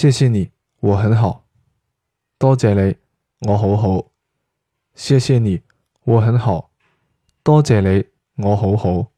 谢谢你我很好。多谢你我好好。谢谢你我很好。多谢你我好好。